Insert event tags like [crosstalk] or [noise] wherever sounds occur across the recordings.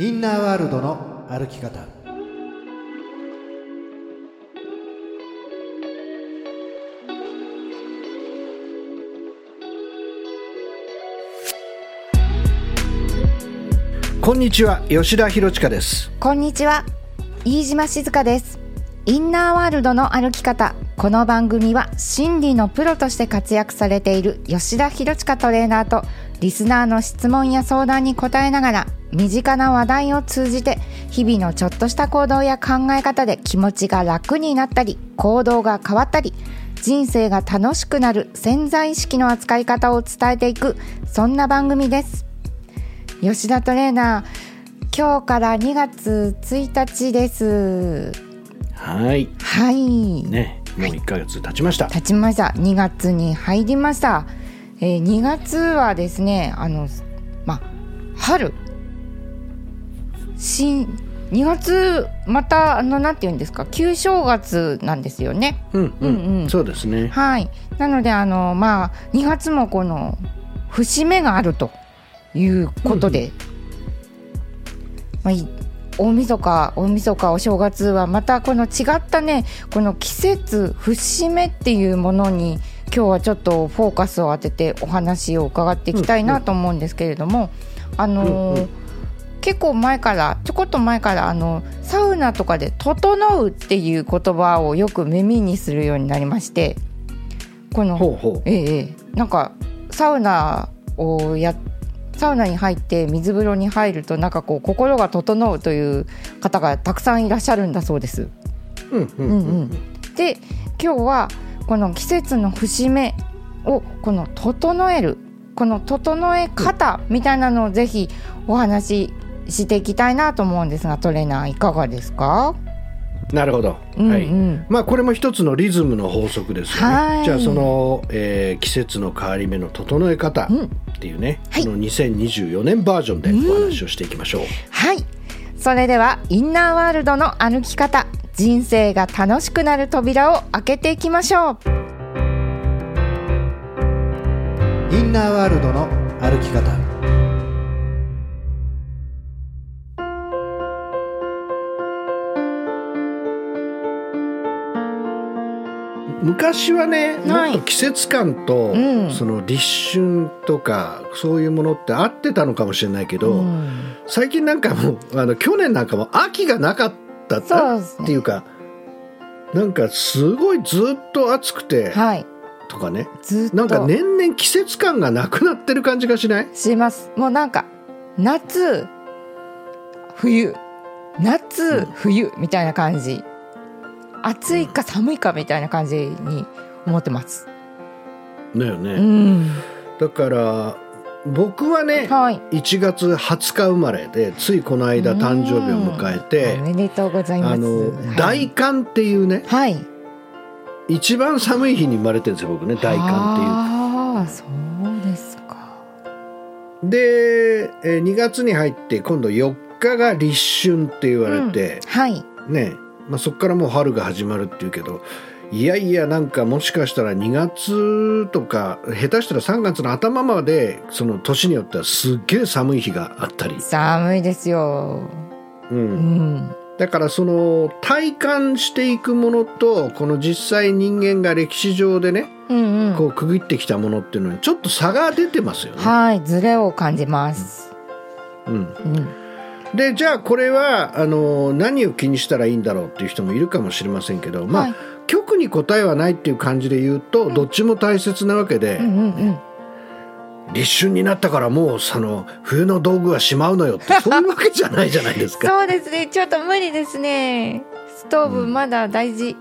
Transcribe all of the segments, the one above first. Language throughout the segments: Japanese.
インナーワールドの歩き方。こんにちは吉田博親です。こんにちは飯島静香です。インナーワールドの歩き方。この番組は心理のプロとして活躍されている吉田博親トレーナーとリスナーの質問や相談に答えながら身近な話題を通じて日々のちょっとした行動や考え方で気持ちが楽になったり行動が変わったり人生が楽しくなる潜在意識の扱い方を伝えていくそんな番組です。吉田トレーナー今日から2月1日です。はい。はい。ねもう1ヶ月経ちました、経ちました。2月に入りました、えー、2月はですねあのまあ春新2月またあのなんて言うんですか？旧正月なんですよね。うんうん、うんうん。そうですね。はい。なのであのまあ2月もこの節目があるということで、まあい大晦日大晦日お正月はまたこの違ったねこの季節節目っていうものに今日はちょっとフォーカスを当ててお話を伺っていきたいなと思うんですけれども、あのーうんうん結構前からちょこっと前からあのサウナとかで「整う」っていう言葉をよく耳にするようになりましてこのええええ。なんかサウナをやサウナに入って水風呂に入るとなんかこう心が整うという方がたくさんいらっしゃるんだそうです。うんうんうん。うん、で今日はこの季節の節目をこの整えるこの整え方みたいなのをぜひお話ししていきたいなと思うんですがトレーナーいかがですか、なるほど、うんうん。はい。まあこれも一つのリズムの法則ですよね、はい。じゃあその、えー季節の変わり目の整え方うん。っていうね、はい。この2024年バージョンでお話をしていきましょう、はい。それではインナーワールドの歩き方人生が楽しくなる扉を開けていきましょう。インナーワールドの歩き方昔はね、はい。もっと季節感と、うん。その立春とかそういうものって合ってたのかもしれないけど、うん。最近なんかもうあの去年なんかも秋がなかったっていうかなんかすごいずっと暑くてはい。とかね。ずっと。なんか年々季節感がなくなってる感じがしない？します。もうなんか夏冬。夏、うん。冬みたいな感じ暑いか寒いかみたいな感じに思ってます。だよね、うん。だから僕はねはい。1月20日生まれでついこの間誕生日を迎えおてめでとうございます。あのはい。大寒っていうねはい。一番寒い日に生まれてるんですよ僕ね大寒ああそうですか。っていうでえー2月に入って今度4日が立春って言われて、はい。ねまあ、そこからもう春が始まるっていうけどいやいやなんかもしかしたら2月とか下手したら3月の頭までその年によってはすっげえ寒い日があったり、寒いですよ。う、うんん。だからその体感していくものとこの実際人間が歴史上でねうんうん。こう区切ってきたものっていうのにちょっと差が出てますよね。はいズレを感じます。うん、うんでじゃあこれはあの何を気にしたらいいんだろうっていう人もいるかもしれませんけど、まあ、はい。極に答えはないっていう感じで言うと、どっちも大切なわけで、うんうんうん。立春になったからもうその冬の道具はしまうのよってそういうわけじゃないじゃないですか。[laughs] そうですね。ちょっと無理ですね。ストーブまだ大事、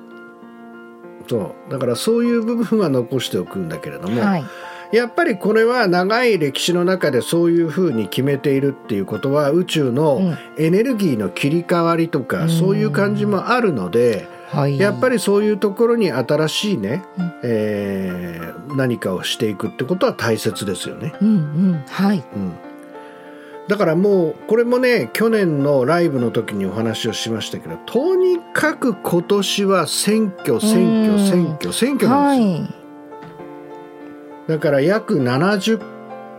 そう。だからそういう部分は残しておくんだけれども、はいやっぱりこれは長い歴史の中でそういうふうに決めているっていうことは宇宙うのん。エネルギーの切り替わりとか、うん。そういう感じもあるので、はい。やっぱりそういうところに新しいね、うん。えー何かをしていくってことは大切ですよね。うんうん。はい。うん。だからもうこれもね去年のライブの時にお話をしましたけどとにかく今年は選挙選挙うん。選挙選挙なんですよ、はいだから約70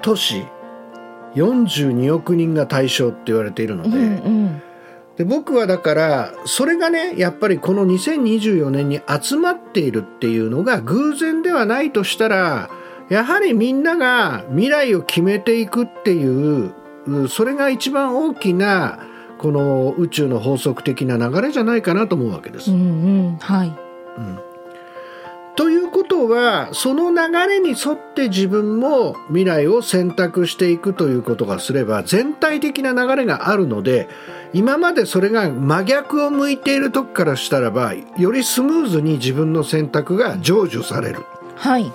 都市42億人が対象って言われているので,、うんうん。で僕はだからそれがねやっぱりこの2024年に集まっているっていうのが偶然ではないとしたらやはりみんなが未来を決めていくっていううそれが一番大きなこの宇宙の法則的な流れじゃないかなと思うわけです。うん。うん。はいということはその流れに沿って自分も未来を選択していくということがすれば全体的な流れがあるので今までそれが真逆を向いている時からしたらばよりスムーズに自分の選択が成就される。はい。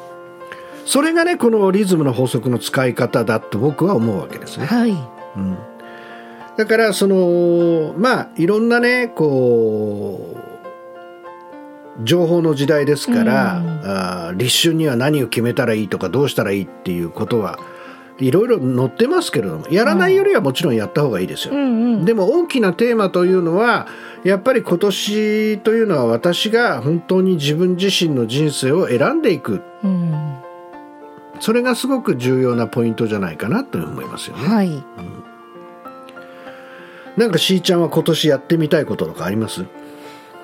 それがねこのリズムの法則の使い方だと僕は思うわけですね。はい。うん。だからそのまあいろんなねこう情報の時代ですから、うん。あー立春には何を決めたらいいとかどうしたらいいっていうことはいろいろ載ってますけれどもやらないよりはもちろんやった方がいいですよ。うん。うんでも大きなテーマというのはやっぱり今年というのは私が本当に自分自身の人生を選んでいく。うん。それがすごく重要なポイントじゃないかなと思いますよね。はい。なんかしーちゃんは今年やってみたいこととかあります？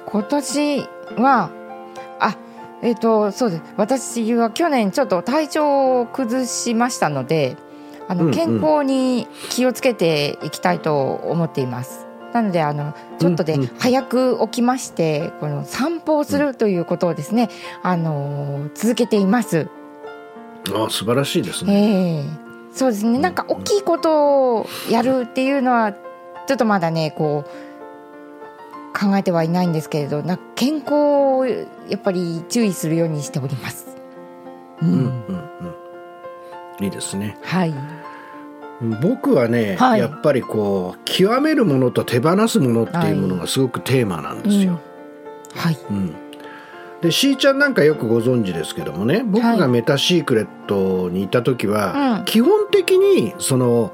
今年はあえっ、とそうです。私は去年ちょっと体調を崩しましたのであの、うんうん。健康に気をつけていきたいと思っています。なのであのちょっとで、早く起きましてこの散歩をするということをですね、あの続けています。ああ素晴らしいですね。ええ。そうですね。なんか大きいことをやるっていうのはちょっとまだねこう考えてはいないんですけれどな健康をやっぱり注意するようにしております。ううんんうんうん、いいですね。はい、僕はね、はい。やっぱりこう極めるものと手放すものっていうものがすごくテーマなんですよ。はい、うん。でしーちゃんなんかよくご存知ですけどもね僕がメタシークレットにいた時は、うん。基本的にその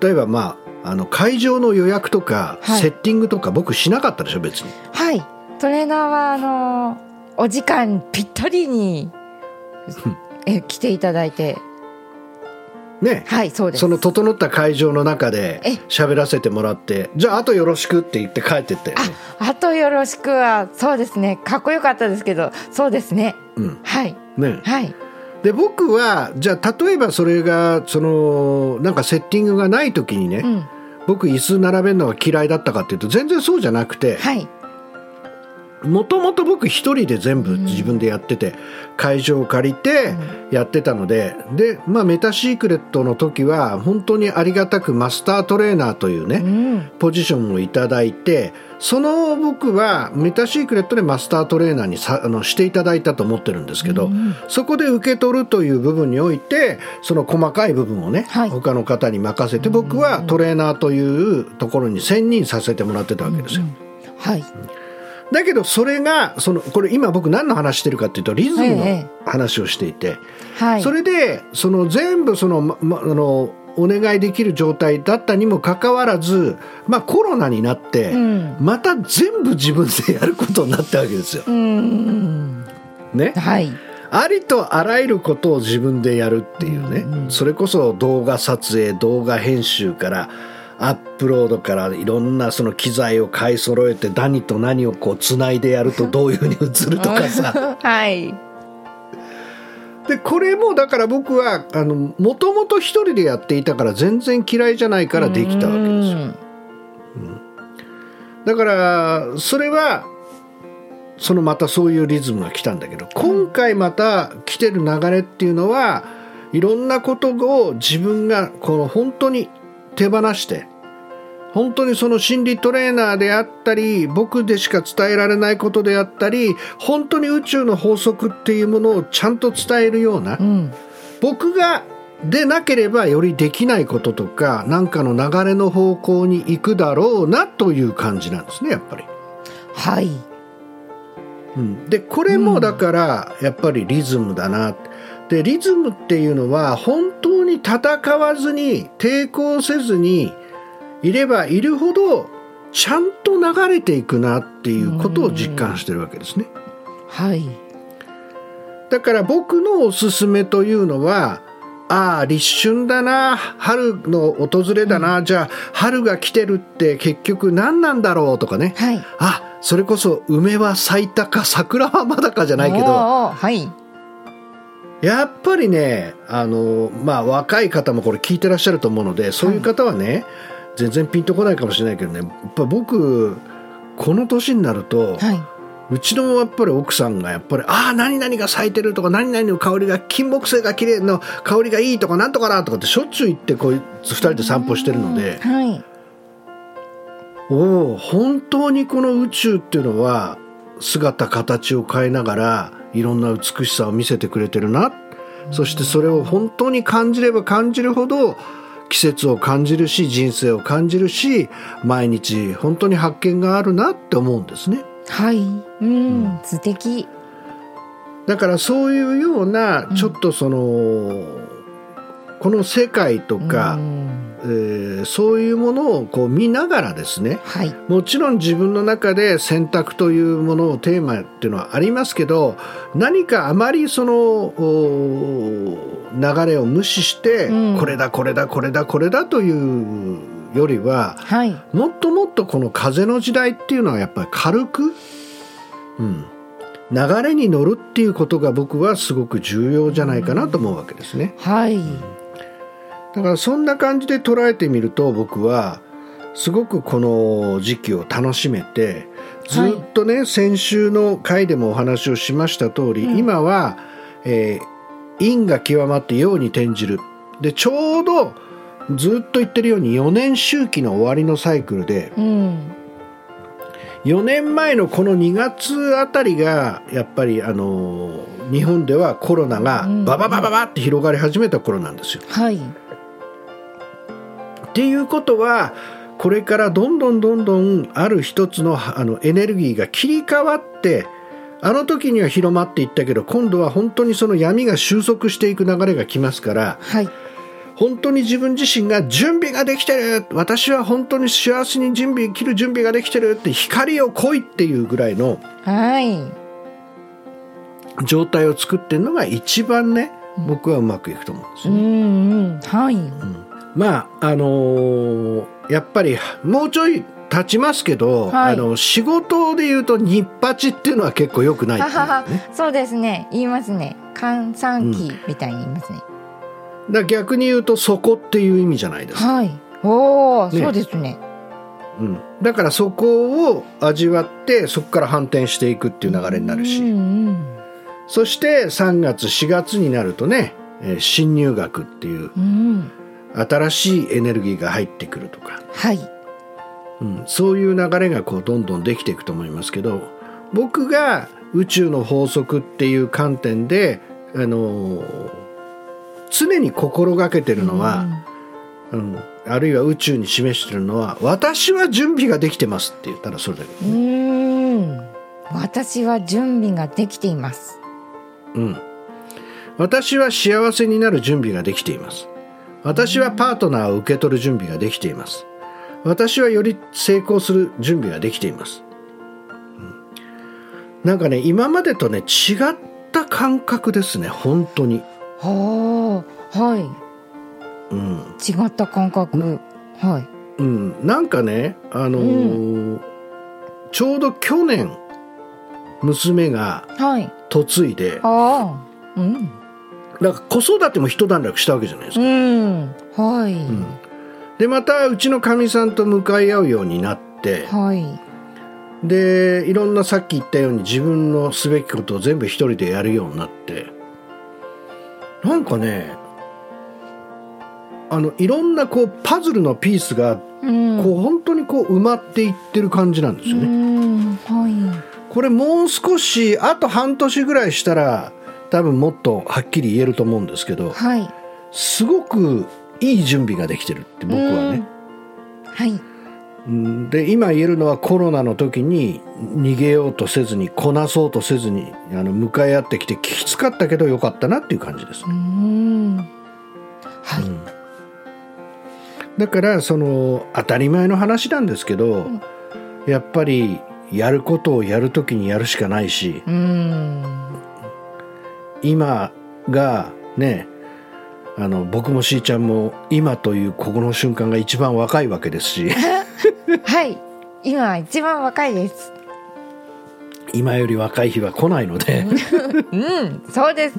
例えばまああの会場の予約とか、はい。セッティングとか僕しなかったでしょ別に。はい、トレーナーはあのお時間ぴったりに [laughs] え来ていただいて、ね、はい、そうです。その整った会場の中でえ。喋らせてもらってじゃああとよろしくって言って帰ってったよね。あとよろしくはそうですね。かっこよかったですけどそうですね。うん。はい。ね。はい。で僕はじゃあ例えばそれがそのなんかセッティングがない時にね、うん僕椅子並べるのが嫌いだったかっていうと全然そうじゃなくてはい。もともと僕一人で全部自分でやってて、会場を借りてやってたので、で、まあ、メタシークレットの時は本当にありがたくマスタートレーナーというね、うん。ポジションをいただいてその僕はメタシークレットでマスタートレーナーにさあのしていただいたと思ってるんですけど、そこで受け取るという部分においてその細かい部分をね、はい。他の方に任せて僕はトレーナーというところに専任させてもらってたわけですよ。はい。だけどそれがそのこれ今僕何の話してるかっていうとリズムのええ。話をしていて、はい。それでその全部その,、ままあのお願いできる状態だったにもかかわらず、まあ、コロナになって、うん。また全部自分でやることになったわけですよ。うん。ね、はい。ありとあらゆることを自分でやるっていうね、うんうんそれこそ動画撮影動画編集からアップロードからいろんなその機材を買い揃えて何と何をこうつないでやるとどういうふうに映るとかさ。[laughs] はいでこれもだから僕はあのもともと一人でやっていたから全然嫌いじゃないからできたわけですよ。だからそれはそのまたそういうリズムが来たんだけど今回また来てる流れっていうのはいろんなことを自分がこの本当に手放して本当にその心理トレーナーであったり僕でしか伝えられないことであったり本当に宇宙の法則っていうものをちゃんと伝えるようなうん。僕がでなければよりできないこととか何かの流れの方向に行くだろうなという感じなんですねやっぱり。はい。うん、でこれもだからやっぱりリズムだな。でリズムっていうのは本当に戦わずに抵抗せずにいればいるほどちゃんと流れていくなっていうことを実感してるわけですね。はい。だから僕のおすすめというのはああ立春だな春の訪れだな、じゃあ春が来てるって結局何なんだろうとかね。はい。あそれこそ梅は咲いたか桜はまだかじゃないけど。はい。やっぱりねあのまあ若い方もこれ聞いてらっしゃると思うのでそういう方はね、全然ピンとこないかもしれないけどね。やっぱ僕この年になると、はい。うちのやっぱり奥さんがやっぱり「ああ何々が咲いてる」とか「何々の香りが金木犀が綺麗の香りがいい」とか「なんとかな」とかってしょっちゅう言ってこう2人で散歩してるのではい。おお本当にこの宇宙っていうのは姿形を変えながらいろんな美しさを見せてくれてるな。そしてそれを本当に感じれば感じるほど季節を感じるし人生を感じるし毎日本当に発見があるなって思うんですね。はい。うん、素敵。だからそういうようなちょっとその、この世界とかう、ん。えーそういうものをこう見ながらですねはい。もちろん自分の中で選択というものをテーマっていうのはありますけど何かあまりそのお流れを無視して、うん。これだこれだこれだこれだというよりははい。もっともっとこの風の時代っていうのはやっぱり軽く、うん、流れに乗るっていうことが僕はすごく重要じゃないかなと思うわけですね。はい。だからそんな感じで捉えてみると僕はすごくこの時期を楽しめてずっとね、先週の回でもお話をしました通り、うん。今は、えー陰が極まって陽に転じる。でちょうどずっと言ってるように4年周期の終わりのサイクルでうん。4年前のこの2月あたりがやっぱりあの日本ではコロナがうん。バババババって広がり始めた頃なんですよ。はい。っていうことはこれからどんどんどんどんある一つのあのエネルギーが切り替わってあの時には広まっていったけど今度は本当にその闇が収束していく流れが来ますからはい。本当に自分自身が準備ができてる私は本当に幸せに準備生きる準備ができてるって光を来いっていうぐらいのはい。状態を作ってるのが一番ね僕はうまくいくと思うんですよね。うんうん。はい。まああのーやっぱりもうちょい経ちますけど、はい。あの仕事で言うと日八っていうのは結構良くないね。[laughs] そうですね。言いますね。閑散期みたいに言いますね、だから逆に言うとそこっていう意味じゃないですか、はい。おお、ね。そうですね。うん、だからそこを味わってそこから反転していくっていう流れになるし、うんうん。そして3月4月になるとね、えー新入学っていううん。新しいエネルギーが入ってくるとか、はいうん、そういう流れがこうどんどんできていくと思いますけど僕が宇宙の法則っていう観点で、あのー常に心がけてるのは、うん。あるいは宇宙に示してるのは私は準備ができてますって言ったらそれだけ、うんうん。私は準備ができています。うん、私は幸せになる準備ができています。私はパートナーを受け取る準備ができています私はより成功する準備ができています、うん。なんかね今までとね違った感覚ですね本当に、はあはい。うん。違った感覚。はい。うん、なんかねあのーちょうど去年娘がはい。嫁いでああうん。なんか子育ても一段落したわけじゃないですか。うん。はい、うんでまたうちのかみさんと向かい合うようになってはい。でいろんなさっき言ったように自分のすべきことを全部一人でやるようになって。なんかねあのいろんなこうパズルのピースがうん。こう本当にこう埋まっていってる感じなんですよね。うん。はこれもう少しあと半年ぐらいしたら多分もっとはっきり言えると思うんですけどいはい。すごくいい準備ができてるって僕はね。はい。うんで今言えるのはコロナの時に逃げようとせずにこなそうとせずにあの向かい合ってきてきつかったけどよかったなっていう感じです。う。ん。はい、うん。だからその当たり前の話なんですけど、んやっぱりやることをやる時にやるしかないしうん。今がねあの僕もしーちゃんも今というここの瞬間が一番若いわけですし。[laughs] はい。今一番若いです。今より若い日は来ないので。うん。そうです。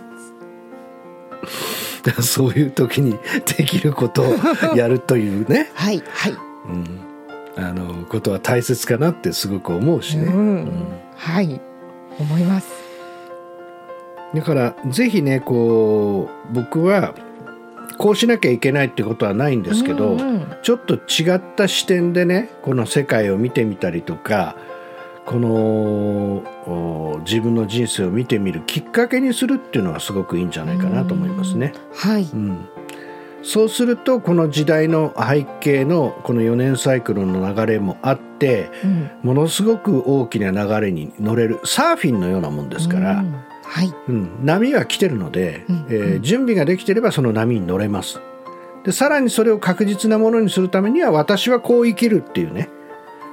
[laughs] そういう時にできることをやるというね、[laughs] はい。はい。うん、あのことは大切かなってすごく思うしね、うん。うん。はい。思います。だからぜひねこう僕はこうしなきゃいけないってことはないんですけど、うんうんちょっと違った視点でねこの世界を見てみたりとかこのお自分の人生を見てみるきっかけにするっていうのはすごくいいんじゃないかなと思いますね。はい。うん、そうするとこの時代の背景のこの4年サイクルの流れもあってうん。ものすごく大きな流れに乗れるサーフィンのようなもんですから、うんはい。うん、波は来てるので、うん。えー準備ができてればその波に乗れます。でさらにそれを確実なものにするためには私はこう生きるっていうね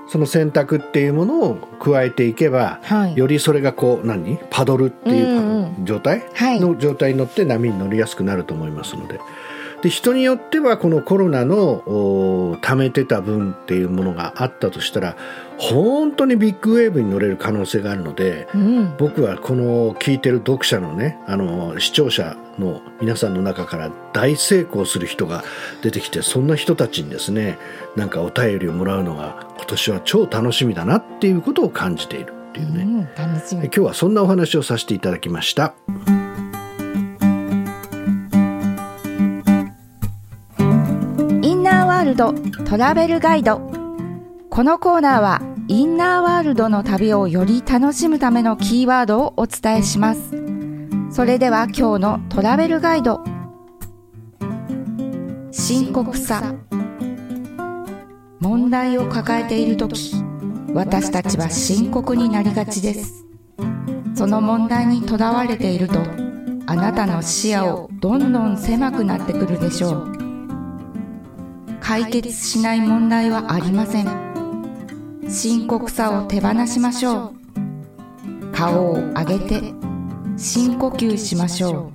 その選択っていうものを加えていけば、はい。よりそれがこう何？パドルっていううんう状態、はい。の状態に乗って波に乗りやすくなると思いますのでで人によってはこのコロナのお貯めてた分っていうものがあったとしたら本当にビッグウェーブに乗れる可能性があるので、うん。僕はこの聞いてる読者のねあの視聴者の皆さんの中から大成功する人が出てきてそんな人たちにですねなんかお便りをもらうのが今年は超楽しみだなっていうことを感じているっていうね、うん楽しみ。今日はそんなお話をさせていただきましたールドトラベルガイド。このコーナーはインナーワールドの旅をより楽しむためのキーワードをお伝えします。それでは今日のトラベルガイド。深刻さ。問題を抱えている時私たちは深刻になりがちです。その問題にとらわれているとあなたの視野をどんどん狭くなってくるでしょう。解決しない問題はありません。深刻さを手放しましょう。顔を上げて深呼吸しましょう。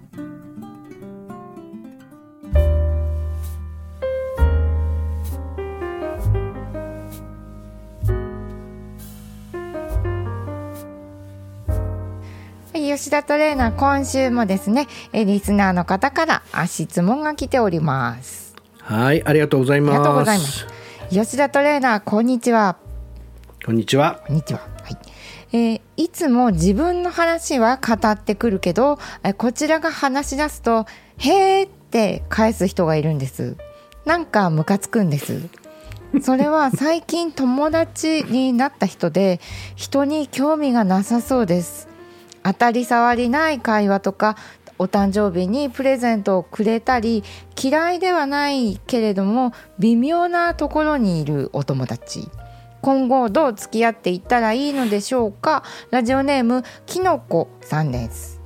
吉田トレーナー今週もですねリスナーの方から質問が来ております。はいありがとうございますありがとうございます吉田トレーナーこんにちはこんにちはこんにちは。はい。えーいつも自分の話は語ってくるけど、えこちらが話し出すと、へーって返す人がいるんです。なんかムカつくんです。それは [laughs] 最近友達になった人で、人に興味がなさそうです。当たり障りない会話とか、お誕生日にプレゼントをくれたり、嫌いではないけれども、微妙なところにいるお友達。今後どう付き合っていったらいいのでしょうか？ラジオネームきのこさんです。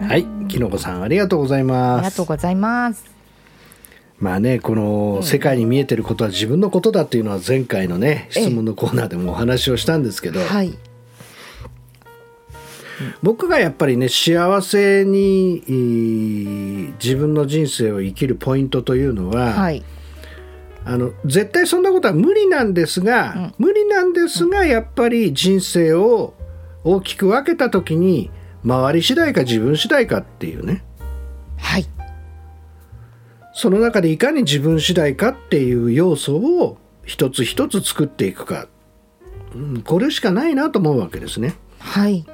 はいきのこさんありがとうございありますがとうございます。まあねこの世界に見えてることは自分のことだっていうのは前回のね質問のコーナーでもお話をしたんですけど、はい僕がやっぱりね幸せにえー自分の人生を生きるポイントというのは、はい。あの絶対そんなことは無理なんですが、無理なんですがやっぱり人生を大きく分けた時に周り次第か自分次第かっていうね。はい。その中でいかに自分次第かっていう要素を一つ一つ作っていくか、うん、これしかないなと思うわけですね。はい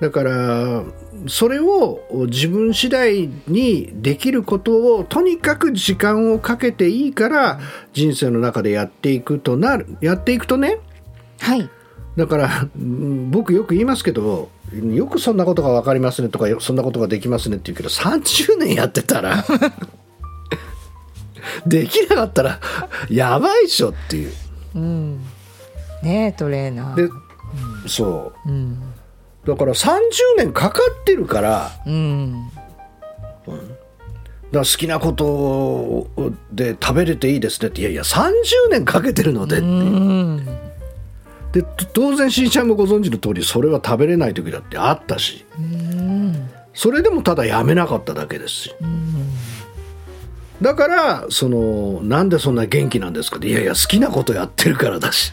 だからそれを自分次第にできることをとにかく時間をかけていいから人生の中でやっていくとなるやっていくとね。はい。だからうん僕よく言いますけどよくそんなことが分かりますねとかよそんなことができますねって言うけど30年やってたら [laughs] できなかったらやばいっしょっていう。うん。ねえトレーナー。でそう。うんだから30年かかってるからうん。だから好きなことで食べれていいですねっていやいや30年かけてるので,、うん。でと当然しーちゃんもご存知の通りそれは食べれない時だってあったし。うん。それでもただやめなかっただけですし。だからそのなんでそんな元気なんですかっていやいや好きなことやってるからだし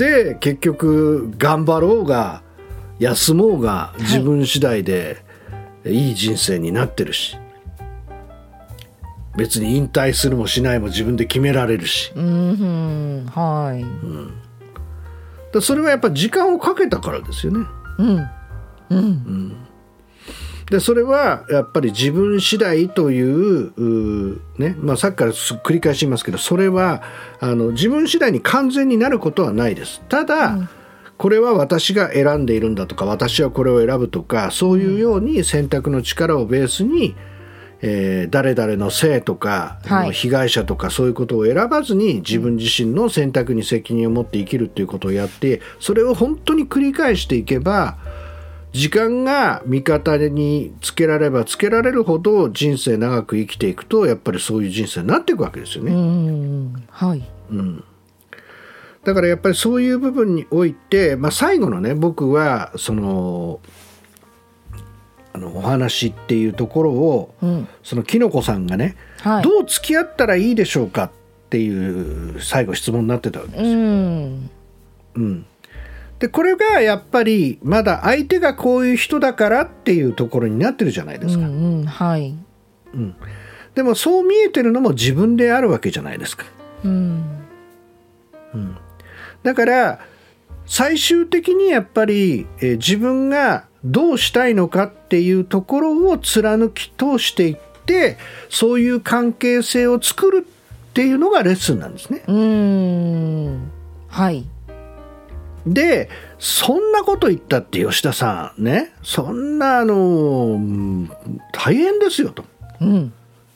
で結局頑張ろうが休もうが自分次第でいい人生になってるし、別に引退するもしないも自分で決められるし。うんはい。だそれはやっぱ時間をかけたからですよね。うん。うんでそれはやっぱり自分次第といううねまあ、さっきからす繰り返しますけどそれはあの自分次第に完全になることはないです。ただ、これは私が選んでいるんだとか私はこれを選ぶとかそういうように選択の力をベースに、えー誰々のせいとか、はい。被害者とかそういうことを選ばずに自分自身の選択に責任を持って生きるっていうことをやってそれを本当に繰り返していけば時間が味方につけらればつけられるほど人生長く生きていくとやっぱりそういう人生になっていくわけですよね。うんはい。だからやっぱりそういう部分において、まあ、最後のね僕はそのあのお話っていうところを、うん。そのきのこさんがね、はい。どう付き合ったらいいでしょうかっていう最後質問になってたわけです。うん。うんでこれがやっぱりまだ相手がこういう人だからっていうところになってるじゃないですか。うんうんはいでもそう見えてるのも自分であるわけじゃないですか。うんだから最終的にやっぱり、えー自分がどうしたいのかっていうところを貫き通していってそういう関係性を作るっていうのがレッスンなんですね。うんはいでそんなこと言ったって吉田さんねそんなあのうん大変ですよと。うん。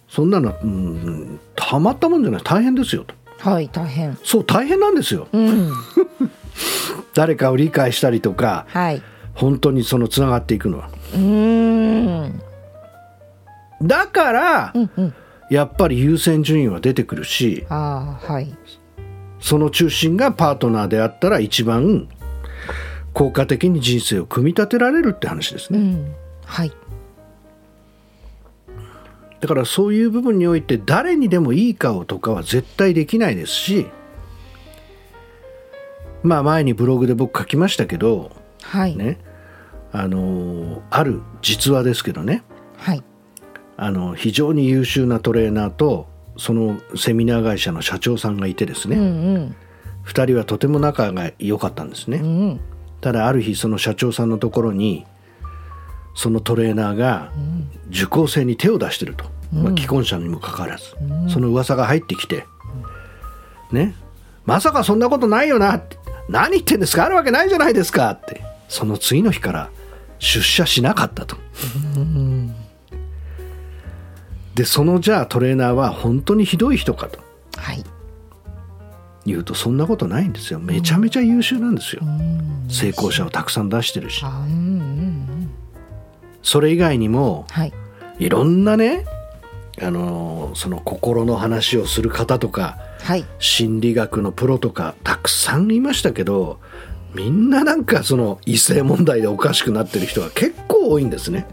そんなの、うん、たまったもんじゃない。大変ですよと。はい大変。そう大変なんですよ。うん。[laughs] 誰かを理解したりとかはい。本当にそのつながっていくのは。うん。だから、うんうん。やっぱり優先順位は出てくるしああはいその中心がパートナーであったら一番効果的に人生を組み立てられるって話ですね、うん。はい。だからそういう部分において誰にでもいい顔とかは絶対できないですしまあ前にブログで僕書きましたけどはい。ねあのある実話ですけどね。はい。あの非常に優秀なトレーナーとそのセミナー会社の社長さんがいてですね、うんうん。2人はとても仲が良かったんですね、うんただある日その社長さんのところにそのトレーナーが受講生に手を出してると、まあ、既婚者にもかかわらず、その噂が入ってきて、ね。まさかそんなことないよな。って何言ってんですか？あるわけないじゃないですか。って。その次の日から出社しなかったと。でそのじゃあトレーナーは本当にひどい人かと。はい。言うとそんなことないんですよ。めちゃめちゃ優秀なんですよ、うん。成功者をたくさん出してるし。あうんうんうん。それ以外にもはい。いろんなねあのーその心の話をする方とかはい。心理学のプロとかたくさんいましたけどみんななんかその異性問題でおかしくなってる人が結構多いんですね。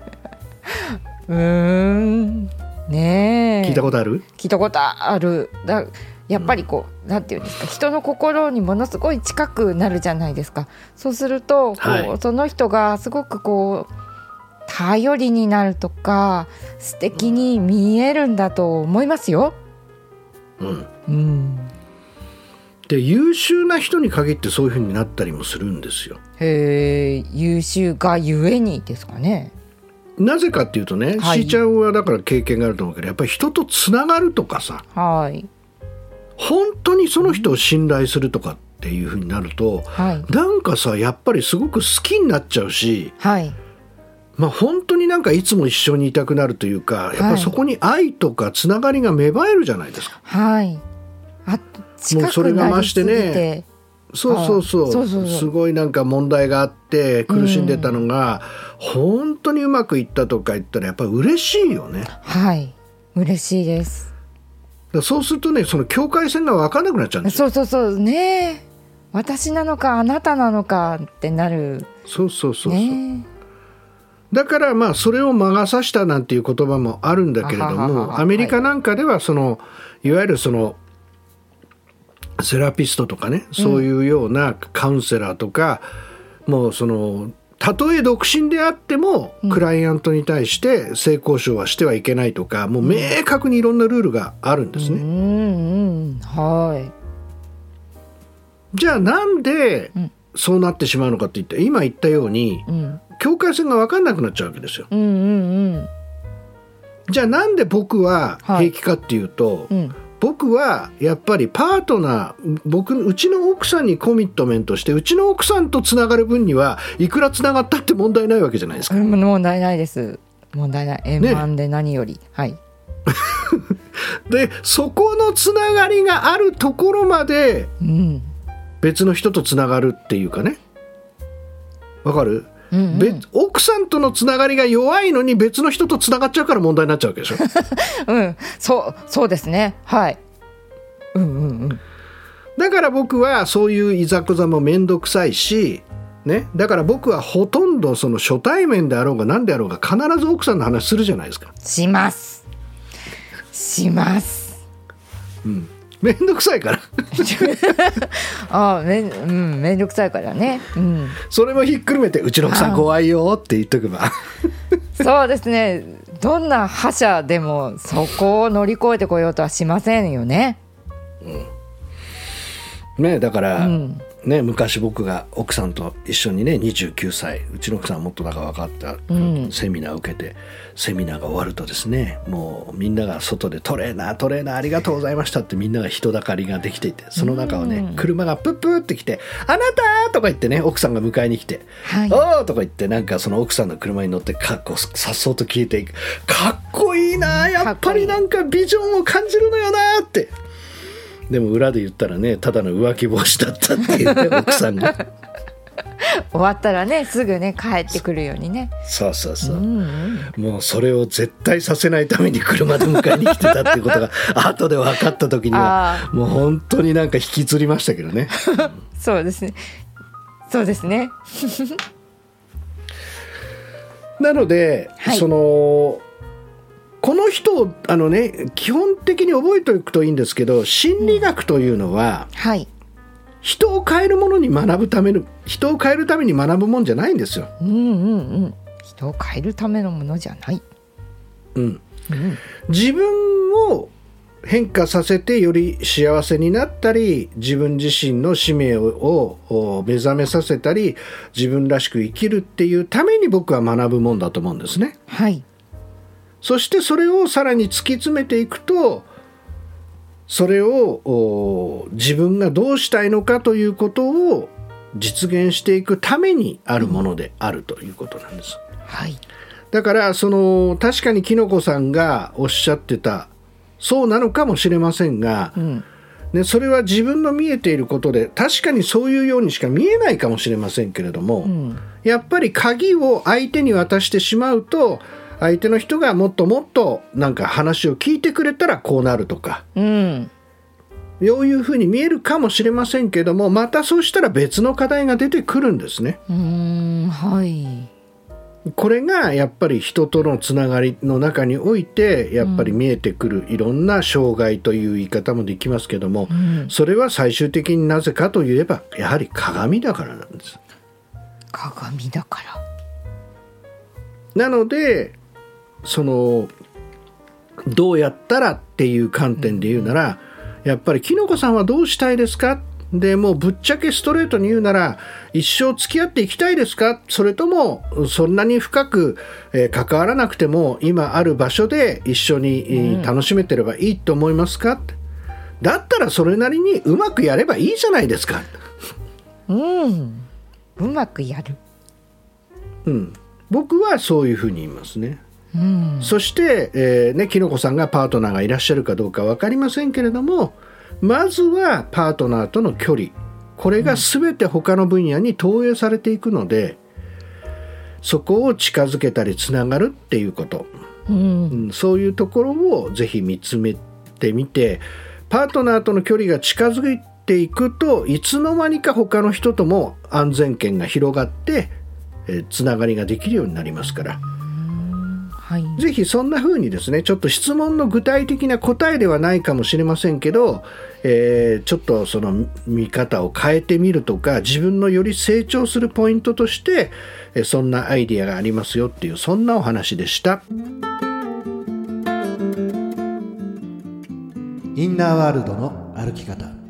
[laughs] うーんねえ。聞いたことある？聞いたことある。だやっぱりこう、なんていうんですか？人の心にものすごい近くなるじゃないですか。そうするとこう、はい。その人がすごくこう頼りになるとか素敵に見えるんだと思いますよ。うん。うん、で優秀な人に限ってそういうふうになったりもするんですよ。へえ優秀がゆえにですかね。なぜかっていうとね、はい。しーちゃんはだから経験があると思うけどやっぱり人とつながるとかさはい。本当にその人を信頼するとかっていうふうになるとはい。なんかさやっぱりすごく好きになっちゃうしはい。まあ本当になんかいつも一緒にいたくなるというかやっぱそこに愛とかつながりが芽生えるじゃないですか。はい。あ近それが増してね。そうそうそう。あそうそうそう。すごいなんか問題があって苦しんでたのが、本当にうまくいったとか言ったらやっぱり嬉しいよね。はい嬉しいです。らそうするとねその境界線が分かんなくなっちゃうんですよ。そうそうそうね私なのかあなたなのかってなるそうそうそうそう。ねだからまあそれを魔が差したなんていう言葉もあるんだけれどもはアメリカなんかではそのいわゆるそのセラピストとかねそういうようなカウンセラーとか、もうそのたとえ独身であっても、クライアントに対して性交渉はしてはいけないとかもう明確にいろんなルールがあるんですね。うんうんはい。じゃあなんでん。そうなってしまうのかって言って今言ったようにうん。境界線が分かんなくなっちゃうわけですよ。うんうんじゃあなんで僕ははい。平気かっていうと、うんうん僕はやっぱりパートナー僕うちの奥さんにコミットメントしてうちの奥さんとつながる分にはいくらつながったって問題ないわけじゃないですか。うん問題ないです。問題ない。円満で何より、はい。[laughs] でそこのつながりがあるところまでうん。別の人とつながるっていうかね。わかる、うんうん。別奥さんとのつながりが弱いのに別の人とつながっちゃうから問題になっちゃうわけでしょ。[laughs] うん。そうそうですね。はい。うんうんうん。だから僕はそういういざこざも面倒くさいし、ね、だから僕はほとんどその初対面であろうが何であろうが必ず奥さんの話するじゃないですか。します。します面倒くさいから。[laughs] ああめんうん面倒くさいからね。うん。それもひっくるめて、うちの奥さん怖いよって言っとけば。[laughs] そうですね。どんな覇者でもそこを乗り越えてこようとはしませんよね。ね、だから、うんね、昔僕が奥さんと一緒にね29歳うちの奥さんはもっとだから分かった、うんセミナーを受けてセミナーが終わるとですねもうみんなが外でトレーナートレーナーありがとうございましたってみんなが人だかりができていてその中をね、うん車がプップーって来て「あなた!」とか言ってね奥さんが迎えに来て「はいおー!」とか言ってなんかその奥さんの車に乗ってかっこさっそうと消えていくかっこいいなやっぱりなんかビジョンを感じるのよなって。でも裏で言ったらねただの浮気防止だったっていうね [laughs] 奥さんが。終わったらねすぐね帰ってくるようにね。そうそうそう。う、んうん。もうそれを絶対させないために車で迎えに来てたっていうことが [laughs] 後で分かった時にはあもう本当になんか引きずりましたけどね。[laughs] そうですね。そうですね。なので、はい。そのこの人をあのね基本的に覚えておくといいんですけど心理学というのは、はい。人を変えるものに学ぶための人を変えるために学ぶもんじゃないんですよ。うんうんうん。人を変えるためのものじゃない、うん、うん、自分を変化させてより幸せになったり自分自身の使命をを目覚めさせたり自分らしく生きるっていうために僕は学ぶもんだと思うんですね。はいそしてそれをさらに突き詰めていくとそれをお自分がどうしたいのかということを実現していくためにあるものであるということなんです。はい。だからその確かにきのこさんがおっしゃってたそうなのかもしれませんが、うん。ね、それは自分の見えていることで確かにそういうようにしか見えないかもしれませんけれども、うん。やっぱり鍵を相手に渡してしまうと相手の人がもっともっとなんか話を聞いてくれたらこうなるとか。うん。そういうふうに見えるかもしれませんけどもまたそうしたら別の課題が出てくるんですね。うーんはい。これがやっぱり人とのつながりの中においてやっぱり見えてくるいろんな障害という言い方もできますけども、うん。それは最終的になぜかといえばやはり鏡だからなんです。鏡だから。なのでそのどうやったらっていう観点で言うなら、やっぱりきのこさんはどうしたいですか？でもうぶっちゃけストレートに言うなら一生付き合っていきたいですか？それともそんなに深く、えー関わらなくても今ある場所で一緒に、えー楽しめてればいいと思いますか？だったらそれなりにうまくやればいいじゃないですか。うん。うまくやる。うん、僕はそういうふうに言いますね。うん。そして、えーね、きのこさんがパートナーがいらっしゃるかどうか分かりませんけれどもまずはパートナーとの距離。これが全て他の分野に投影されていくので、そこを近づけたりつながるっていうこと、うん。うん、そういうところをぜひ見つめてみてパートナーとの距離が近づいていくといつの間にか他の人とも安全圏が広がって、つながりができるようになりますから。はい。ぜひそんな風にですねちょっと質問の具体的な答えではないかもしれませんけど、えーちょっとその見方を変えてみるとか自分のより成長するポイントとして、えーそんなアイディアがありますよっていうそんなお話でした。インナーワールドの歩き方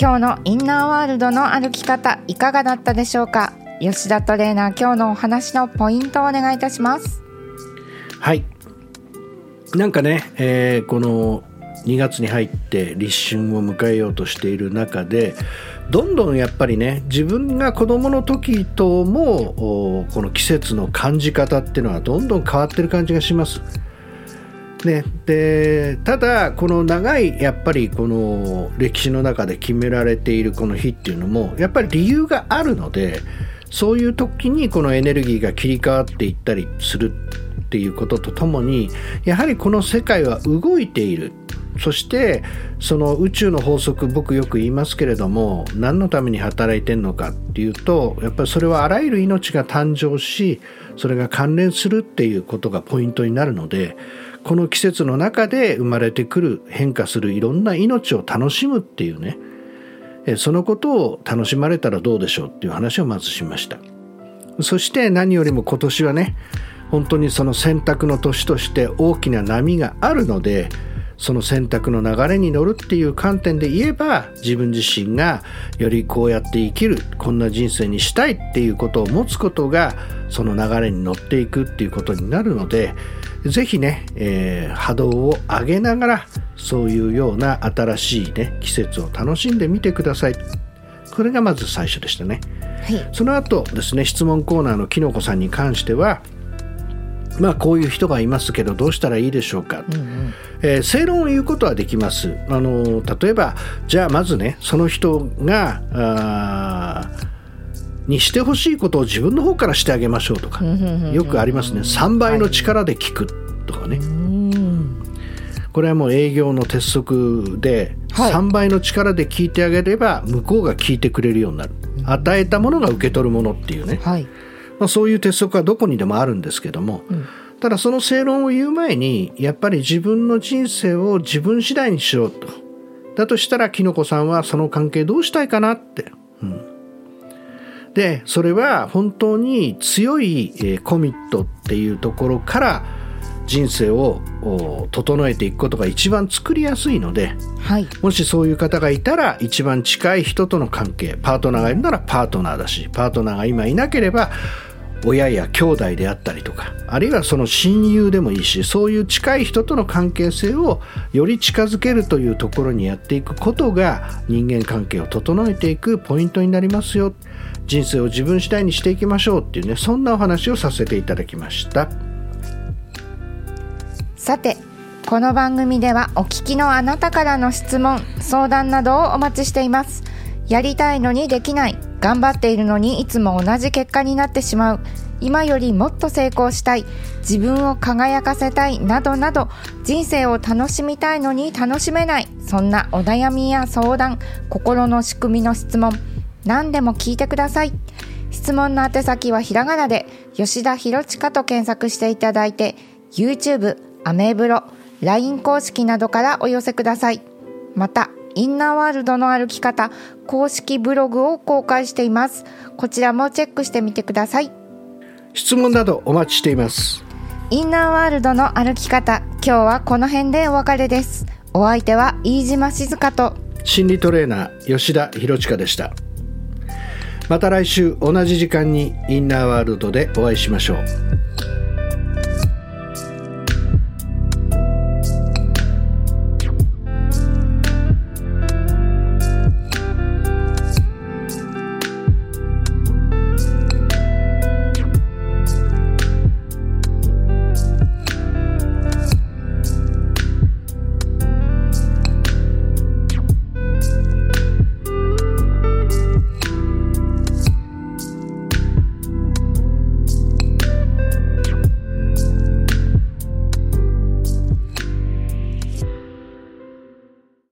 今日のインナーワールドの歩き方いかがだったでしょうか？吉田トレーナー今日のお話のポイントをお願いいたします。はい。なんかね、えーこの2月に入って立春を迎えようとしている中でどんどんやっぱりね自分が子どもの時ともこの季節の感じ方っていうのはどんどん変わってる感じがします。ね、でただこの長いやっぱりこの歴史の中で決められているこの日っていうのもやっぱり理由があるのでそういう時にこのエネルギーが切り替わっていったりするっていうこととともにやはりこの世界は動いている。そしてその宇宙の法則僕よく言いますけれども何のために働いてるのかっていうとやっぱりそれはあらゆる命が誕生しそれが関連するっていうことがポイントになるのでこの季節の中で生まれてくる変化するいろんな命を楽しむっていうね。そのことを楽しまれたらどうでしょうっていう話をまずしました。そして何よりも今年はね本当にその選択の年として大きな波があるのでその選択の流れに乗るっていう観点で言えば自分自身がよりこうやって生きるこんな人生にしたいっていうことを持つことがその流れに乗っていくっていうことになるのでぜひね、えー波動を上げながらそういうような新しいね季節を楽しんでみてください。これがまず最初でしたね。はい。その後ですね質問コーナーのきのこさんに関してはまあこういう人がいますけどどうしたらいいでしょうか、えー正論を言うことはできます。あの例えばじゃあまずねその人があーにしてほしいことを自分の方からしてあげましょうとかよくありますね。3倍の力で聞くとかね。これはもう営業の鉄則で、はい。3倍の力で聞いてあげれば向こうが聞いてくれるようになる。与えたものが受け取るものっていうね、はい。まあ、そういう鉄則はどこにでもあるんですけども、ただその正論を言う前にやっぱり自分の人生を自分次第にしようと。だとしたらきのこさんはその関係どうしたいかなって、うんでそれは本当に強い、えーコミットっていうところから人生をお整えていくことが一番作りやすいのではい。もしそういう方がいたら一番近い人との関係パートナーがいるならパートナーだしパートナーが今いなければ親や兄弟であったりとかあるいはその親友でもいいしそういう近い人との関係性をより近づけるというところにやっていくことが人間関係を整えていくポイントになりますよ人生を自分次第にしていきましょうっていうねそんなお話をさせていただきました。さてこの番組ではお聞きのあなたからの質問相談などをお待ちしています。やりたいのにできない頑張っているのにいつも同じ結果になってしまう。今よりもっと成功したい自分を輝かせたいなどなど人生を楽しみたいのに楽しめないそんなお悩みや相談心の仕組みの質問。何でも聞いてください。質問の宛先はひらがなで吉田ひろちかと検索していただいて YouTube、アメブロ、LINE 公式などからお寄せください。またインナーワールドの歩き方公式ブログを公開しています。こちらもチェックしてみてください。質問などお待ちしています。インナーワールドの歩き方今日はこの辺でお別れです。お相手は飯島静香と心理トレーナー吉田博親でしたまた来週同じ時間にインナーワールドでお会いしましょう。